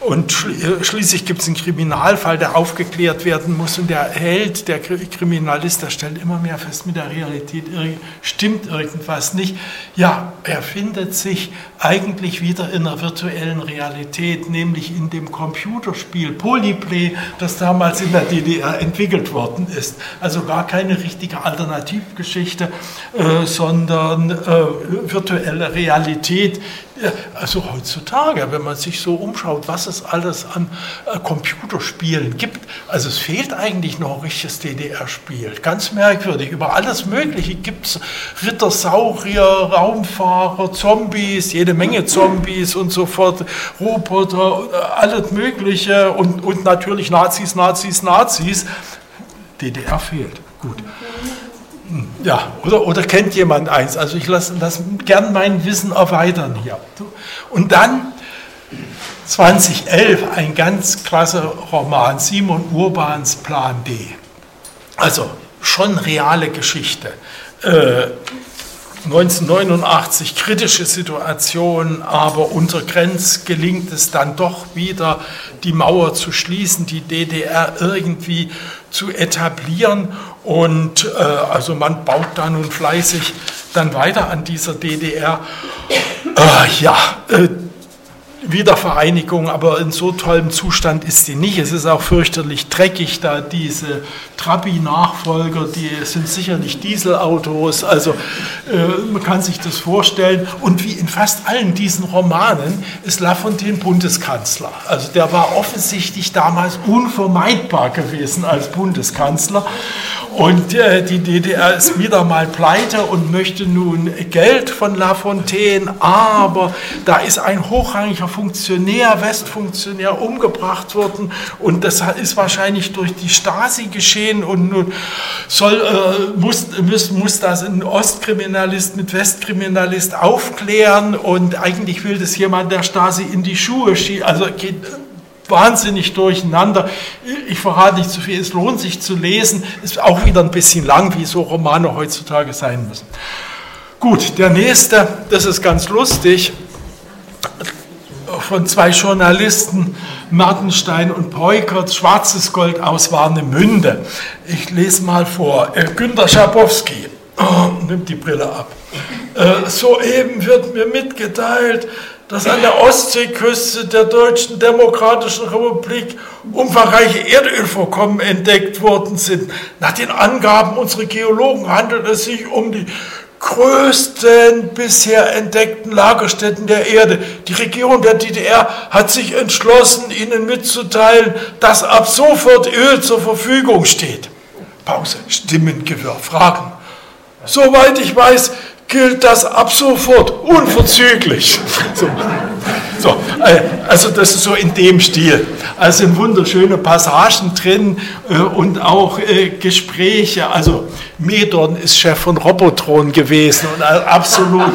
Speaker 1: Und äh, schließlich gibt es einen Kriminalfall, der aufgeklärt werden muss und der Held, der Kriminalist, der stellt immer mehr fest, mit der Realität stimmt irgendwas nicht. Ja, er findet sich eigentlich wieder in einer virtuellen Realität, nämlich in dem Computerspiel Polyplay, das damals in der DDR entwickelt worden ist. Also gar keine richtige richtige Alternativgeschichte, äh, sondern äh, virtuelle Realität. Also heutzutage, wenn man sich so umschaut, was es alles an äh, Computerspielen gibt, also es fehlt eigentlich noch ein richtiges DDR-Spiel. Ganz merkwürdig. Über alles Mögliche gibt es Ritter, Saurier, Raumfahrer, Zombies, jede Menge Zombies und so fort, Roboter, äh, alles Mögliche und, und natürlich Nazis, Nazis, Nazis. DDR fehlt. Gut. Ja, oder, oder kennt jemand eins? Also ich lasse lass gern mein Wissen erweitern hier. Und dann 2011 ein ganz klasse Roman, Simon Urbans Plan D. Also schon reale Geschichte. Äh, 1989 kritische Situation, aber unter Grenz gelingt es dann doch wieder, die Mauer zu schließen, die DDR irgendwie zu etablieren. Und äh, also man baut da nun fleißig dann weiter an dieser DDR. Äh, ja, äh, Wiedervereinigung, aber in so tollem Zustand ist sie nicht. Es ist auch fürchterlich dreckig, da diese Trabi-Nachfolger, die sind sicherlich Dieselautos, also äh, man kann sich das vorstellen. Und wie in fast allen diesen Romanen ist Lafontaine Bundeskanzler. Also der war offensichtlich damals unvermeidbar gewesen als Bundeskanzler. Und äh, die DDR ist wieder mal pleite und möchte nun Geld von Lafontaine, aber da ist ein hochrangiger Funktionär, Westfunktionär umgebracht worden und das ist wahrscheinlich durch die Stasi geschehen und nun soll, äh, muss, muss, muss das ein Ostkriminalist mit Westkriminalist aufklären und eigentlich will das jemand der Stasi in die Schuhe schieben, also geht wahnsinnig durcheinander. Ich verrate nicht zu viel, es lohnt sich zu lesen, ist auch wieder ein bisschen lang, wie so Romane heutzutage sein müssen. Gut, der nächste, das ist ganz lustig, von zwei Journalisten, Martenstein und Peukert, Schwarzes Gold aus Warnemünde. Ich lese mal vor. Äh, Günter Schabowski, oh, nimmt die Brille ab. Äh, soeben wird mir mitgeteilt, dass an der Ostseeküste der Deutschen Demokratischen Republik umfangreiche Erdölvorkommen entdeckt worden sind. Nach den Angaben unserer Geologen handelt es sich um die größten bisher entdeckten Lagerstätten der Erde. Die Regierung der DDR hat sich entschlossen, Ihnen mitzuteilen, dass ab sofort Öl zur Verfügung steht. Pause, Stimmengewirr, Fragen. Soweit ich weiß, gilt das ab sofort, unverzüglich. So. So, äh, also das ist so in dem Stil. Also sind wunderschöne Passagen drin äh, und auch äh, Gespräche. Also Medon ist Chef von Robotron gewesen und absolut,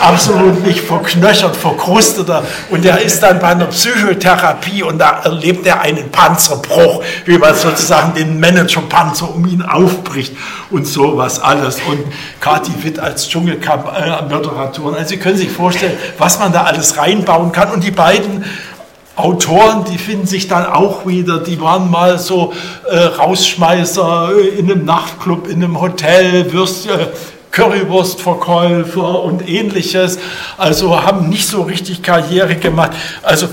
Speaker 1: absolut nicht verknöchert, verkrusteter. Und er ist dann bei einer Psychotherapie und da erlebt er einen Panzerbruch, wie man sozusagen den Managerpanzer um ihn aufbricht und sowas alles. Und Kati Witt als Dschungelcamp-Moderatorin. Also Sie können sich vorstellen, was man da alles rein einbauen kann. Und die beiden Autoren, die finden sich dann auch wieder, die waren mal so äh, Rausschmeißer in einem Nachtclub, in einem Hotel, Würstchen, Currywurstverkäufer und ähnliches, also haben nicht so richtig Karriere gemacht. Also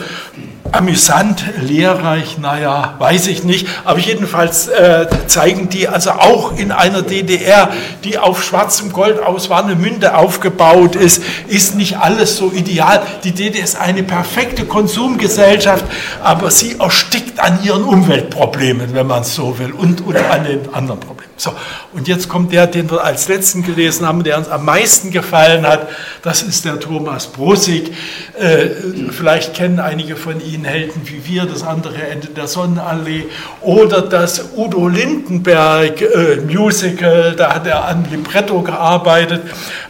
Speaker 1: amüsant, lehrreich, naja, weiß ich nicht. Aber jedenfalls äh, zeigen die also auch in einer DDR, die auf schwarzem Gold aus Warnemünde aufgebaut ist, ist nicht alles so ideal. Die DDR ist eine perfekte Konsumgesellschaft, aber sie erstickt an ihren Umweltproblemen, wenn man es so will, und, und an den anderen Problemen. So, und jetzt kommt der, den wir als letzten gelesen haben, der uns am meisten gefallen hat. Das ist der Thomas Brosig. Äh, vielleicht kennen einige von Ihnen Helden wie wir, das andere Ende der Sonnenallee oder das Udo Lindenberg äh, Musical, da hat er an Libretto gearbeitet.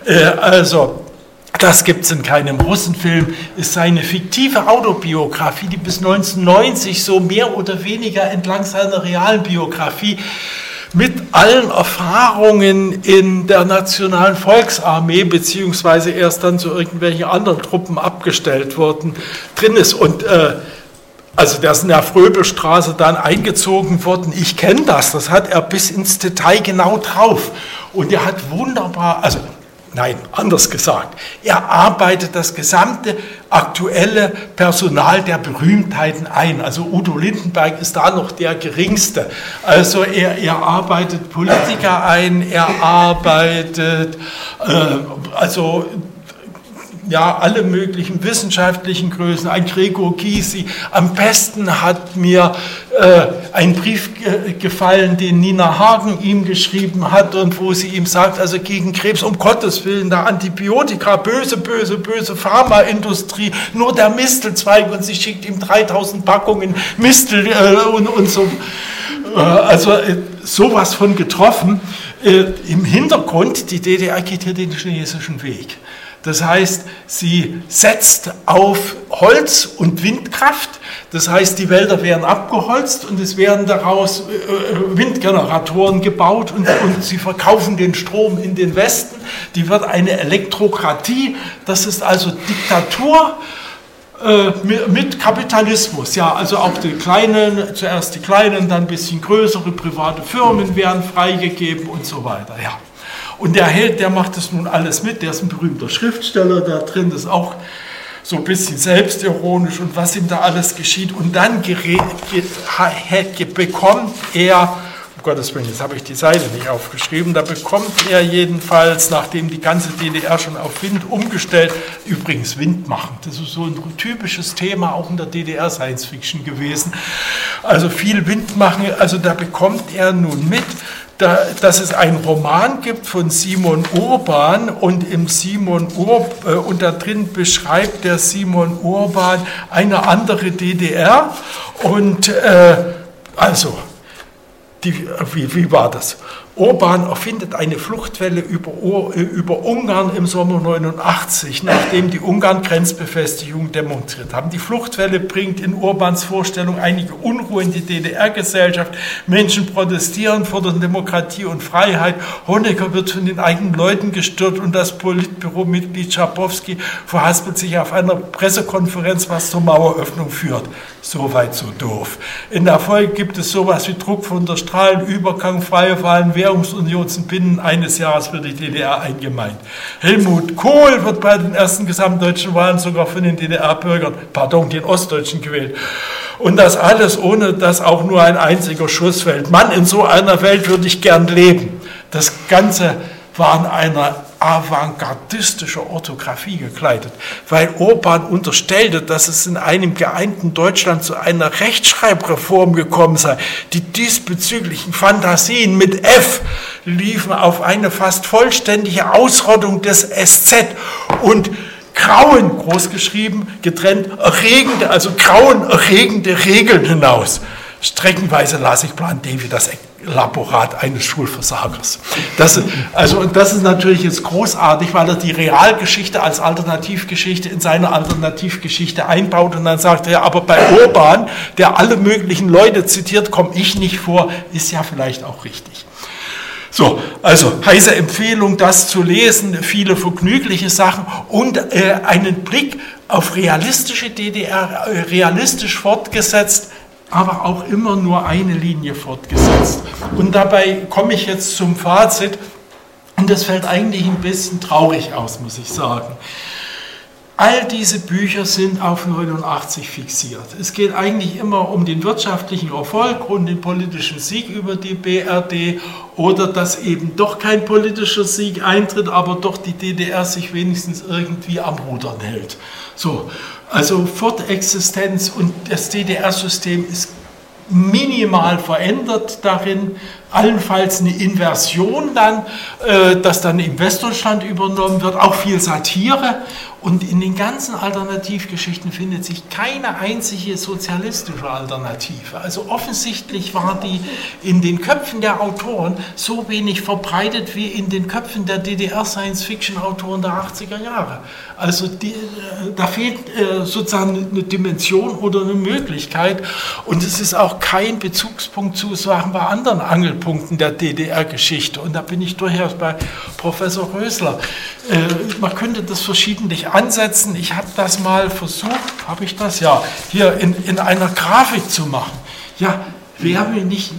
Speaker 1: Äh, also, das gibt es in keinem Russenfilm, ist seine fiktive Autobiografie, die bis 1990 so mehr oder weniger entlang seiner realen Biografie mit allen Erfahrungen in der Nationalen Volksarmee, beziehungsweise erst dann zu irgendwelchen anderen Truppen abgestellt worden, drin ist. Und äh, also der ist in der Fröbelstraße dann eingezogen worden. Ich kenne das, das hat er bis ins Detail genau drauf. Und er hat wunderbar, also Nein, anders gesagt. Er arbeitet das gesamte aktuelle Personal der Berühmtheiten ein. Also Udo Lindenberg ist da noch der geringste. Also er, er arbeitet Politiker ein, er arbeitet äh, also ja, alle möglichen wissenschaftlichen Größen, ein Gregor Gysi. Am besten hat mir äh, ein Brief ge gefallen, den Nina Hagen ihm geschrieben hat und wo sie ihm sagt, also gegen Krebs, um Gottes Willen, der Antibiotika, böse, böse, böse Pharmaindustrie, nur der Mistelzweig und sie schickt ihm 3000 Packungen Mistel äh, und, und so. Äh, also äh, sowas von getroffen. Äh, Im Hintergrund, die DDR geht hier den chinesischen Weg. Das heißt, sie setzt auf Holz und Windkraft. Das heißt, die Wälder werden abgeholzt und es werden daraus äh, äh, Windgeneratoren gebaut und, und sie verkaufen den Strom in den Westen. Die wird eine Elektrokratie. Das ist also Diktatur äh, mit Kapitalismus. Ja, also auch die kleinen, zuerst die kleinen, dann ein bisschen größere private Firmen werden freigegeben und so weiter. Ja. Und der Held, der macht das nun alles mit, der ist ein berühmter Schriftsteller da drin, das ist auch so ein bisschen selbstironisch und was ihm da alles geschieht. Und dann bekommt er, um Gottes Willen, jetzt habe ich die Seite nicht aufgeschrieben, da bekommt er jedenfalls, nachdem die ganze DDR schon auf Wind umgestellt, übrigens Wind machen, das ist so ein typisches Thema auch in der DDR Science Fiction gewesen, also viel Wind machen, also da bekommt er nun mit, da, dass es einen Roman gibt von Simon Urban und im Simon Ur, äh, und da drin beschreibt der Simon Urban eine andere DDR und äh, also die, wie, wie war das? Orban erfindet eine Fluchtwelle über, über, Ungarn im Sommer 89, nachdem die Ungarn Grenzbefestigung demonstriert haben. Die Fluchtwelle bringt in Orbans Vorstellung einige Unruhe in die DDR-Gesellschaft. Menschen protestieren, fordern Demokratie und Freiheit. Honecker wird von den eigenen Leuten gestört und das Politbüro-Mitglied Schabowski verhaspelt sich auf einer Pressekonferenz, was zur Maueröffnung führt. Soweit so doof. In der Folge gibt es sowas wie Druck von der Strahlen, Übergang, freie Wahlen, Währungsunion sind binnen eines Jahres für die DDR eingemeint. Helmut Kohl wird bei den ersten gesamtdeutschen Wahlen sogar von den DDR-Bürgern, pardon, den Ostdeutschen gewählt. Und das alles ohne, dass auch nur ein einziger Schuss fällt. Mann, in so einer Welt würde ich gern leben. Das Ganze war in einer avantgardistischer Orthographie gekleidet, weil Orban unterstellte, dass es in einem geeinten Deutschland zu einer Rechtschreibreform gekommen sei. Die diesbezüglichen Fantasien mit F liefen auf eine fast vollständige Ausrottung des SZ und grauen, großgeschrieben, getrennt, erregende, also grauen, erregende Regeln hinaus. Streckenweise las ich Plan D wie das Laborat eines Schulversagers. Das, also, das ist natürlich jetzt großartig, weil er die Realgeschichte als Alternativgeschichte in seine Alternativgeschichte einbaut und dann sagt er, aber bei Urban, der alle möglichen Leute zitiert, komme ich nicht vor, ist ja vielleicht auch richtig. So, also heiße Empfehlung, das zu lesen, viele vergnügliche Sachen und äh, einen Blick auf realistische DDR, äh, realistisch fortgesetzt, aber auch immer nur eine Linie fortgesetzt. Und dabei komme ich jetzt zum Fazit. Und das fällt eigentlich ein bisschen traurig aus, muss ich sagen. All diese Bücher sind auf 89 fixiert. Es geht eigentlich immer um den wirtschaftlichen Erfolg und den politischen Sieg über die BRD oder dass eben doch kein politischer Sieg eintritt, aber doch die DDR sich wenigstens irgendwie am Rudern hält. So, also Fortexistenz und das DDR-System ist minimal verändert darin, allenfalls eine Inversion dann, äh, dass dann im Westdeutschland übernommen wird, auch viel Satire und in den ganzen Alternativgeschichten findet sich keine einzige sozialistische Alternative. Also offensichtlich war die in den Köpfen der Autoren so wenig verbreitet wie in den Köpfen der DDR-Science-Fiction-Autoren der 80er Jahre. Also die, äh, da fehlt äh, sozusagen eine Dimension oder eine Möglichkeit und es ist auch kein Bezugspunkt zu Sachen bei anderen Angelpunkten der DDR-Geschichte. Und da bin ich durchaus bei Professor Rösler. Äh, man könnte das verschiedentlich ansetzen. Ich habe das mal versucht, habe ich das? Ja, hier in, in einer Grafik zu machen. Ja, wäre nicht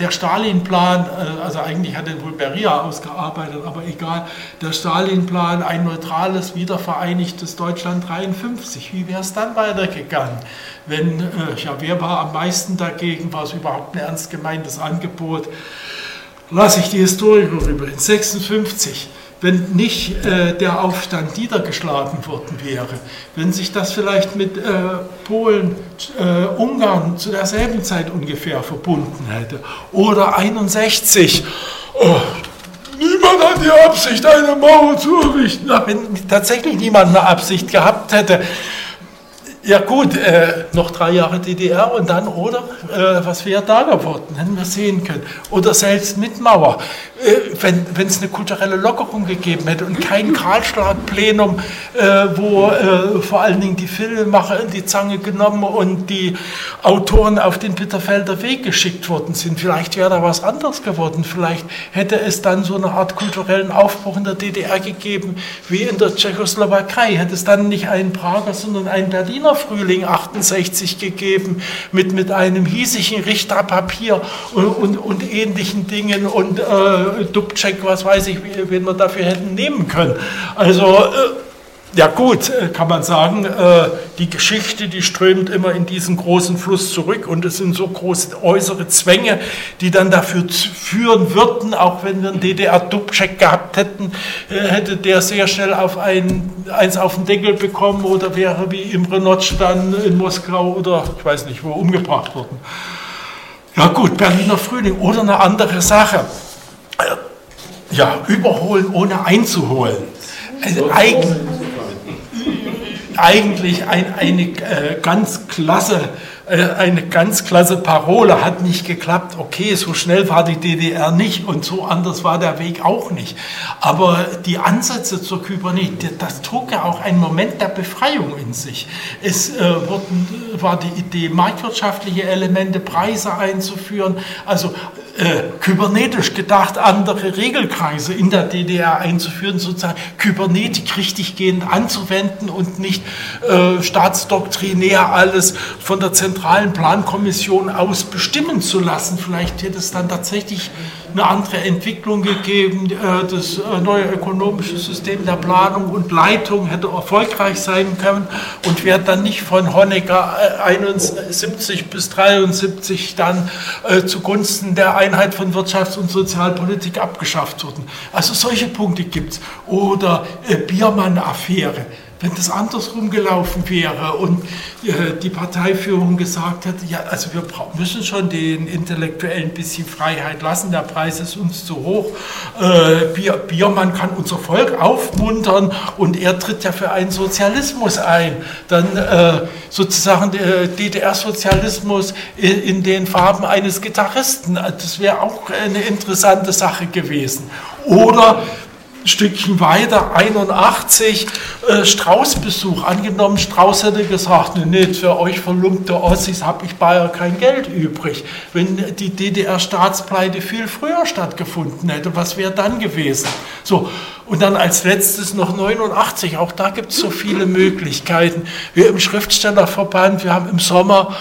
Speaker 1: der Stalin-Plan, äh, also eigentlich hat den wohl Beria ausgearbeitet, aber egal, der Stalin-Plan, ein neutrales, wiedervereinigtes Deutschland 53, wie wäre es dann weitergegangen? Wenn, äh, ja, wer war am meisten dagegen, war es überhaupt ein ernst gemeintes Angebot? Lasse ich die Historiker rüber. In 56 wenn nicht äh, der Aufstand niedergeschlagen worden wäre, wenn sich das vielleicht mit äh, Polen, äh, Ungarn zu derselben Zeit ungefähr verbunden hätte. Oder 61. Oh, niemand hat die Absicht, eine Mauer zu errichten. Wenn tatsächlich niemand eine Absicht gehabt hätte, ja gut, äh, noch drei Jahre DDR und dann, oder? Äh, was wäre da geworden? Hätten wir sehen können. Oder selbst mit Mauer. Äh, wenn es eine kulturelle Lockerung gegeben hätte und kein Kahlschlagplenum, äh, wo äh, vor allen Dingen die Filmemacher in die Zange genommen und die Autoren auf den Bitterfelder Weg geschickt worden sind. Vielleicht wäre da was anderes geworden. Vielleicht hätte es dann so eine Art kulturellen Aufbruch in der DDR gegeben, wie in der Tschechoslowakei. Hätte es dann nicht einen Prager, sondern einen Berliner Frühling 68 gegeben mit, mit einem hiesigen Richterpapier und, und, und ähnlichen Dingen und äh, Dubček, was weiß ich, wen wir dafür hätten nehmen können. Also, äh, ja gut, äh, kann man sagen, äh, die Geschichte, die strömt immer in diesen großen Fluss zurück und es sind so große äußere Zwänge, die dann dafür führen würden, auch wenn wir einen DDR-Dubček gehabt hätten, hätte der sehr schnell auf ein, eins auf den Deckel bekommen oder wäre wie Imre Notch dann in Moskau oder ich weiß nicht wo umgebracht worden. Ja gut, Berliner Frühling oder eine andere Sache ja, überholen ohne einzuholen. Also eigentlich, eigentlich ein, eine äh, ganz klasse äh, eine ganz klasse Parole, hat nicht geklappt. Okay, so schnell war die DDR nicht und so anders war der Weg auch nicht. Aber die Ansätze zur Kybernetik, das trug ja auch einen Moment der Befreiung in sich. Es äh, wurden, war die Idee, marktwirtschaftliche Elemente, Preise einzuführen, also äh, kybernetisch gedacht, andere Regelkreise in der DDR einzuführen, sozusagen Kybernetik richtiggehend anzuwenden und nicht äh, staatsdoktrinär alles von der zentralen Plankommission aus bestimmen zu lassen. Vielleicht hätte es dann tatsächlich eine andere Entwicklung gegeben. Äh, das äh, neue ökonomische System der Planung und Leitung hätte erfolgreich sein können und wäre dann nicht von Honecker 71 äh, bis 73 dann zugunsten der Einheit von Wirtschafts- und Sozialpolitik abgeschafft worden. Also solche Punkte gibt es. Oder Biermann-Affäre wenn das andersrum gelaufen wäre und äh, die Parteiführung gesagt hätte, ja, also wir müssen schon den Intellektuellen ein bisschen Freiheit lassen, der Preis ist uns zu hoch, äh, Bier, Biermann kann unser Volk aufmuntern und er tritt ja für einen Sozialismus ein, dann äh, sozusagen der DDR-Sozialismus in, in den Farben eines Gitarristen, das wäre auch eine interessante Sache gewesen. Oder Stückchen weiter, 81, äh, Strauß-Besuch. Angenommen, Strauß hätte gesagt, nee, nee für euch verlumpte Ossis habe ich Bayer kein Geld übrig. Wenn die DDR-Staatspleite viel früher stattgefunden hätte, was wäre dann gewesen? So, und dann als letztes noch 89, auch da gibt es so viele Möglichkeiten. Wir im Schriftstellerverband, wir haben im Sommer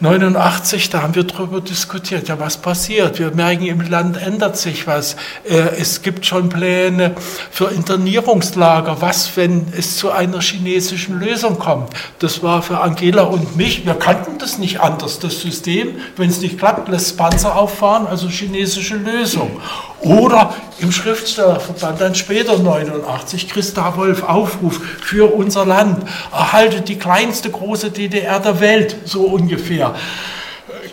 Speaker 1: 89, da haben wir darüber diskutiert, ja, was passiert? Wir merken, im Land ändert sich was. Äh, es gibt schon Pläne für Internierungslager. Was, wenn es zu einer chinesischen Lösung kommt? Das war für Angela und mich, wir kannten das nicht anders, das System. Wenn es nicht klappt, lässt Panzer auffahren, also chinesische Lösung. Oder im Schriftstellerverband, dann später 89, Christa Wolf Aufruf für unser Land, erhaltet die kleinste große DDR der Welt, so ungefähr.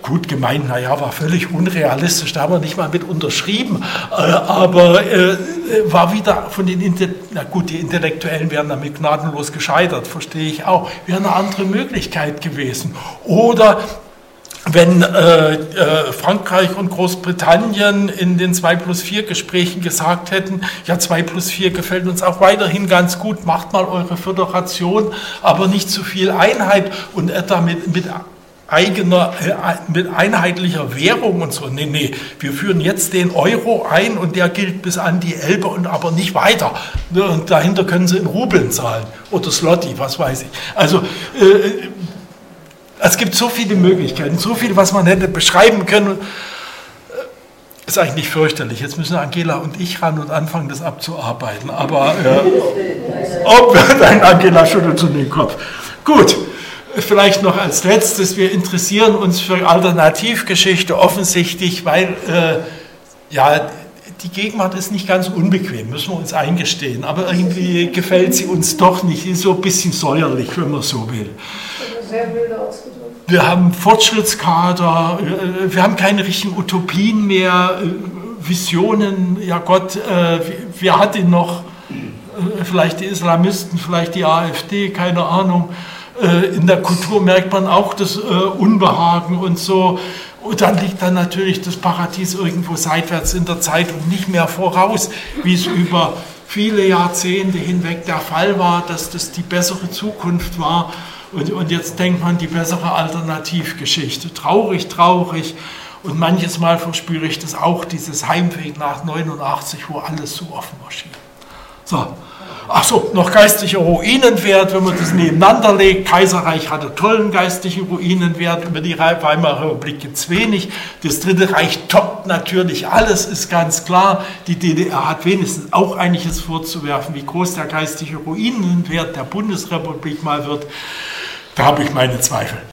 Speaker 1: Gut gemeint, naja, war völlig unrealistisch, da haben wir nicht mal mit unterschrieben, äh, aber äh, war wieder von den, Inte na gut, die Intellektuellen wären damit gnadenlos gescheitert, verstehe ich auch, wäre eine andere Möglichkeit gewesen. Oder wenn äh, äh, Frankreich und Großbritannien in den 2 plus 4 Gesprächen gesagt hätten, ja 2 plus 4 gefällt uns auch weiterhin ganz gut, macht mal eure Föderation, aber nicht zu viel Einheit und etwa mit, mit eigener, äh, mit einheitlicher Währung und so. Nee, nee, wir führen jetzt den Euro ein und der gilt bis an die Elbe und aber nicht weiter. Ne, und dahinter können sie in Rubeln zahlen oder Slotti, was weiß ich. Also äh, es gibt so viele Möglichkeiten, so viel, was man hätte beschreiben können. Ist eigentlich fürchterlich. Jetzt müssen Angela und ich ran und anfangen, das abzuarbeiten. Aber äh, ob, dann Angela schüttelt zu den Kopf. Gut, vielleicht noch als letztes, wir interessieren uns für Alternativgeschichte offensichtlich, weil äh, ja, die Gegenwart ist nicht ganz unbequem, müssen wir uns eingestehen. Aber irgendwie gefällt sie uns doch nicht, ist so ein bisschen säuerlich, wenn man so will. Sehr milde ausgedrückt. Wir haben Fortschrittskader, äh, wir haben keine richtigen Utopien mehr, äh, Visionen, ja Gott, äh, wer hat denn noch? Vielleicht die Islamisten, vielleicht die AfD, keine Ahnung. In der Kultur merkt man auch das Unbehagen und so. Und dann liegt dann natürlich das Paradies irgendwo seitwärts in der Zeit und nicht mehr voraus, wie es über viele Jahrzehnte hinweg der Fall war, dass das die bessere Zukunft war. Und, und jetzt denkt man die bessere Alternativgeschichte. Traurig, traurig. Und manches Mal verspüre ich das auch, dieses Heimweg nach 89, wo alles so offen erschien. So. Ach so, noch geistlicher Ruinenwert, wenn man das nebeneinander legt. Kaiserreich hatte tollen geistlichen Ruinenwert, über die Weimarer Republik gibt es wenig. Das Dritte Reich toppt natürlich alles, ist ganz klar. Die DDR hat wenigstens auch einiges vorzuwerfen, wie groß der geistliche Ruinenwert der Bundesrepublik mal wird. Da habe ich meine Zweifel.